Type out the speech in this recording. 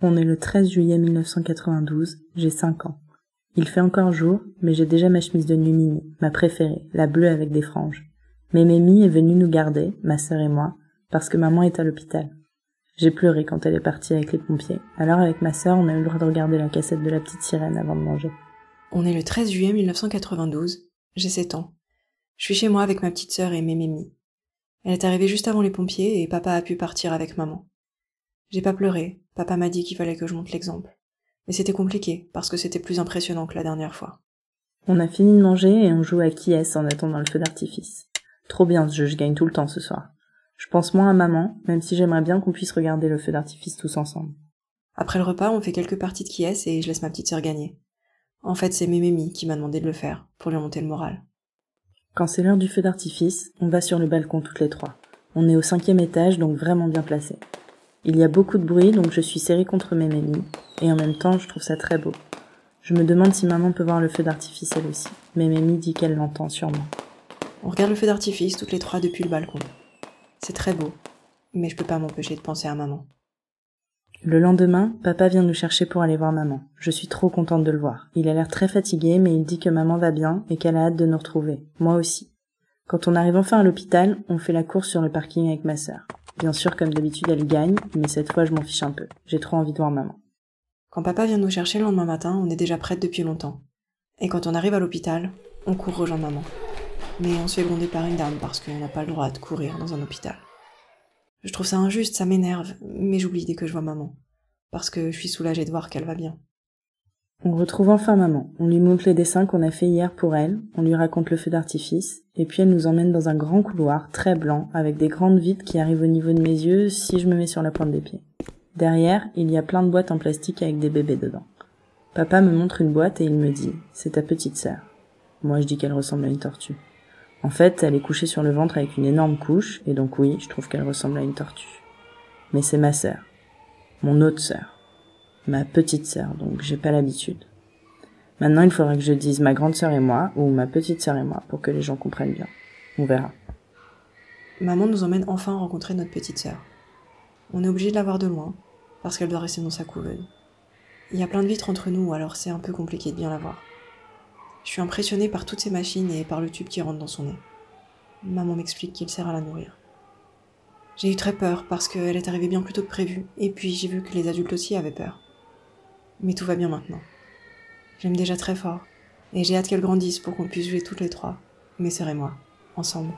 On est le 13 juillet 1992, j'ai 5 ans. Il fait encore jour, mais j'ai déjà ma chemise de nuit mini, ma préférée, la bleue avec des franges. Mais Mémie est venue nous garder, ma sœur et moi, parce que maman est à l'hôpital. J'ai pleuré quand elle est partie avec les pompiers. Alors avec ma sœur, on a eu le droit de regarder la cassette de la petite sirène avant de manger. On est le 13 juillet 1992, j'ai 7 ans. Je suis chez moi avec ma petite sœur et mes mémies. Elle est arrivée juste avant les pompiers et papa a pu partir avec maman. J'ai pas pleuré, papa m'a dit qu'il fallait que je monte l'exemple. Mais c'était compliqué, parce que c'était plus impressionnant que la dernière fois. On a fini de manger et on joue à qui est en attendant le feu d'artifice. Trop bien ce jeu, je gagne tout le temps ce soir. Je pense moins à maman, même si j'aimerais bien qu'on puisse regarder le feu d'artifice tous ensemble. Après le repas, on fait quelques parties de qui est et je laisse ma petite sœur gagner. En fait, c'est Mémémie qui m'a demandé de le faire, pour lui monter le moral. Quand c'est l'heure du feu d'artifice, on va sur le balcon toutes les trois. On est au cinquième étage, donc vraiment bien placé. Il y a beaucoup de bruit, donc je suis serrée contre Mémémie, et en même temps, je trouve ça très beau. Je me demande si maman peut voir le feu d'artifice elle aussi. Mémémie dit qu'elle l'entend sûrement. On regarde le feu d'artifice toutes les trois depuis le balcon. C'est très beau, mais je peux pas m'empêcher de penser à maman. Le lendemain, papa vient nous chercher pour aller voir maman. Je suis trop contente de le voir. Il a l'air très fatigué, mais il dit que maman va bien et qu'elle a hâte de nous retrouver. Moi aussi. Quand on arrive enfin à l'hôpital, on fait la course sur le parking avec ma sœur. Bien sûr, comme d'habitude, elle gagne, mais cette fois, je m'en fiche un peu. J'ai trop envie de voir maman. Quand papa vient nous chercher le lendemain matin, on est déjà prête depuis longtemps. Et quand on arrive à l'hôpital, on court rejoindre maman. Mais on se fait gronder par une dame parce qu'on n'a pas le droit de courir dans un hôpital. Je trouve ça injuste, ça m'énerve, mais j'oublie dès que je vois maman. Parce que je suis soulagée de voir qu'elle va bien. On retrouve enfin maman. On lui montre les dessins qu'on a fait hier pour elle, on lui raconte le feu d'artifice, et puis elle nous emmène dans un grand couloir très blanc avec des grandes vitres qui arrivent au niveau de mes yeux si je me mets sur la pointe des pieds. Derrière, il y a plein de boîtes en plastique avec des bébés dedans. Papa me montre une boîte et il me dit C'est ta petite sœur. Moi je dis qu'elle ressemble à une tortue. En fait, elle est couchée sur le ventre avec une énorme couche, et donc oui, je trouve qu'elle ressemble à une tortue. Mais c'est ma sœur. Mon autre sœur. Ma petite sœur, donc j'ai pas l'habitude. Maintenant, il faudra que je dise ma grande sœur et moi, ou ma petite sœur et moi, pour que les gens comprennent bien. On verra. Maman nous emmène enfin rencontrer notre petite sœur. On est obligé de la voir de loin, parce qu'elle doit rester dans sa couveuse. Il y a plein de vitres entre nous, alors c'est un peu compliqué de bien la voir. Je suis impressionnée par toutes ces machines et par le tube qui rentre dans son nez. Maman m'explique qu'il sert à la nourrir. J'ai eu très peur parce qu'elle est arrivée bien plus tôt que prévu, et puis j'ai vu que les adultes aussi avaient peur. Mais tout va bien maintenant. J'aime déjà très fort, et j'ai hâte qu'elle grandisse pour qu'on puisse jouer toutes les trois, mes sœurs et moi, ensemble.